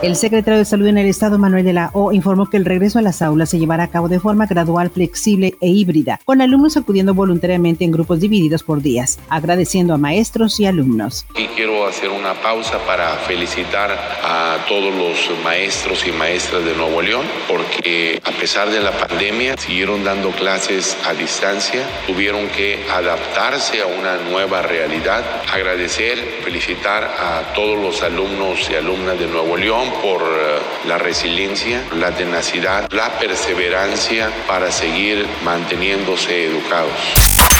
El secretario de Salud en el Estado, Manuel de la O, informó que el regreso a las aulas se llevará a cabo de forma gradual, flexible e híbrida, con alumnos acudiendo voluntariamente en grupos divididos por días, agradeciendo a maestros y alumnos. Y quiero hacer una pausa para felicitar a todos los maestros y maestras de Nuevo León, porque a pesar de la pandemia siguieron dando clases a distancia, tuvieron que adaptarse a una nueva realidad. Agradecer, felicitar a todos los alumnos y alumnas de Nuevo León por eh, la resiliencia, la tenacidad, la perseverancia para seguir manteniéndose educados.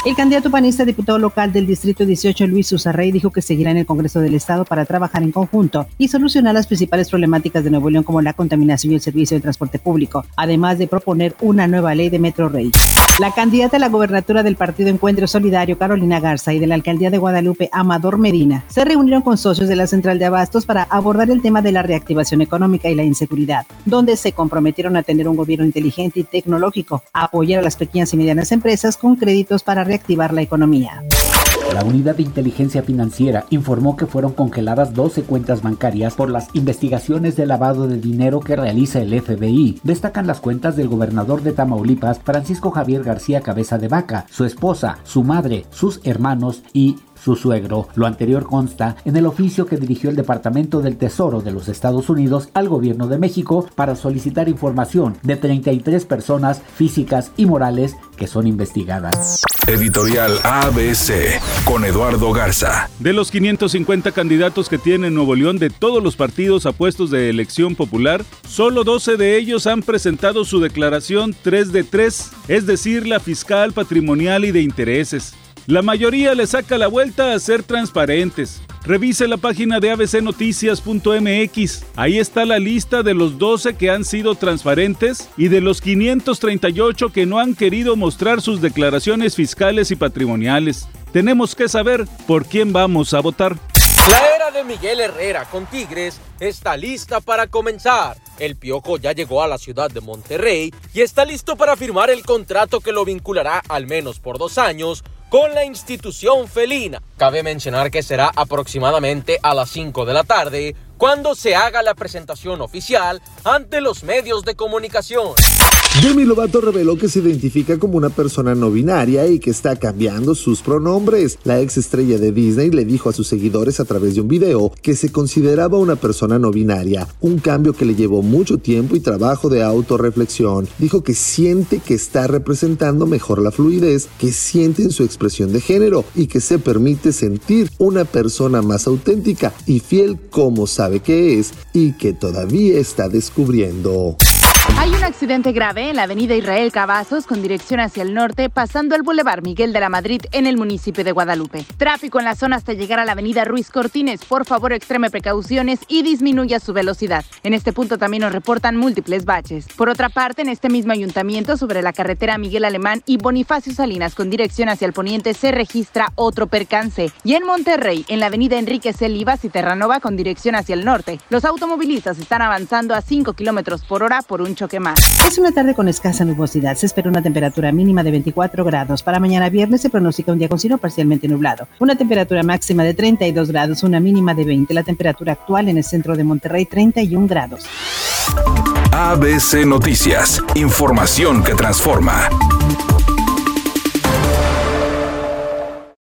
El candidato panista diputado local del Distrito 18, Luis Susarrey, dijo que seguirá en el Congreso del Estado para trabajar en conjunto y solucionar las principales problemáticas de Nuevo León como la contaminación y el servicio de transporte público, además de proponer una nueva ley de Metro Rey. La candidata a la gobernatura del Partido Encuentro Solidario, Carolina Garza, y de la alcaldía de Guadalupe, Amador Medina, se reunieron con socios de la Central de Abastos para abordar el tema de la reactivación económica y la inseguridad, donde se comprometieron a tener un gobierno inteligente y tecnológico, a apoyar a las pequeñas y medianas empresas con créditos para reactivar la economía. La Unidad de Inteligencia Financiera informó que fueron congeladas 12 cuentas bancarias por las investigaciones de lavado de dinero que realiza el FBI. Destacan las cuentas del gobernador de Tamaulipas, Francisco Javier García Cabeza de Vaca, su esposa, su madre, sus hermanos y su suegro. Lo anterior consta en el oficio que dirigió el Departamento del Tesoro de los Estados Unidos al gobierno de México para solicitar información de 33 personas físicas y morales que son investigadas. Editorial ABC con Eduardo Garza. De los 550 candidatos que tiene Nuevo León de todos los partidos a puestos de elección popular, solo 12 de ellos han presentado su declaración 3 de 3, es decir, la fiscal, patrimonial y de intereses. La mayoría le saca la vuelta a ser transparentes. Revise la página de abcnoticias.mx. Ahí está la lista de los 12 que han sido transparentes y de los 538 que no han querido mostrar sus declaraciones fiscales y patrimoniales. Tenemos que saber por quién vamos a votar. La era de Miguel Herrera con Tigres está lista para comenzar. El Piojo ya llegó a la ciudad de Monterrey y está listo para firmar el contrato que lo vinculará al menos por dos años con la institución felina. Cabe mencionar que será aproximadamente a las 5 de la tarde cuando se haga la presentación oficial ante los medios de comunicación. Demi Lovato reveló que se identifica como una persona no binaria y que está cambiando sus pronombres. La ex estrella de Disney le dijo a sus seguidores a través de un video que se consideraba una persona no binaria, un cambio que le llevó mucho tiempo y trabajo de autorreflexión. Dijo que siente que está representando mejor la fluidez que siente en su expresión de género y que se permite sentir una persona más auténtica y fiel como sabe que es y que todavía está descubriendo. Hay un accidente grave en la avenida Israel Cavazos con dirección hacia el norte, pasando el Boulevard Miguel de la Madrid en el municipio de Guadalupe. Tráfico en la zona hasta llegar a la avenida Ruiz Cortines. Por favor, extreme precauciones y disminuya su velocidad. En este punto también nos reportan múltiples baches. Por otra parte, en este mismo ayuntamiento, sobre la carretera Miguel Alemán y Bonifacio Salinas con dirección hacia el poniente, se registra otro percance. Y en Monterrey, en la avenida Enrique C. Livas y Terranova con dirección hacia el norte, los automovilistas están avanzando a 5 kilómetros por hora por un más. Es una tarde con escasa nubosidad. Se espera una temperatura mínima de 24 grados. Para mañana viernes se pronostica un día con cielo parcialmente nublado. Una temperatura máxima de 32 grados, una mínima de 20. La temperatura actual en el centro de Monterrey, 31 grados. ABC Noticias. Información que transforma.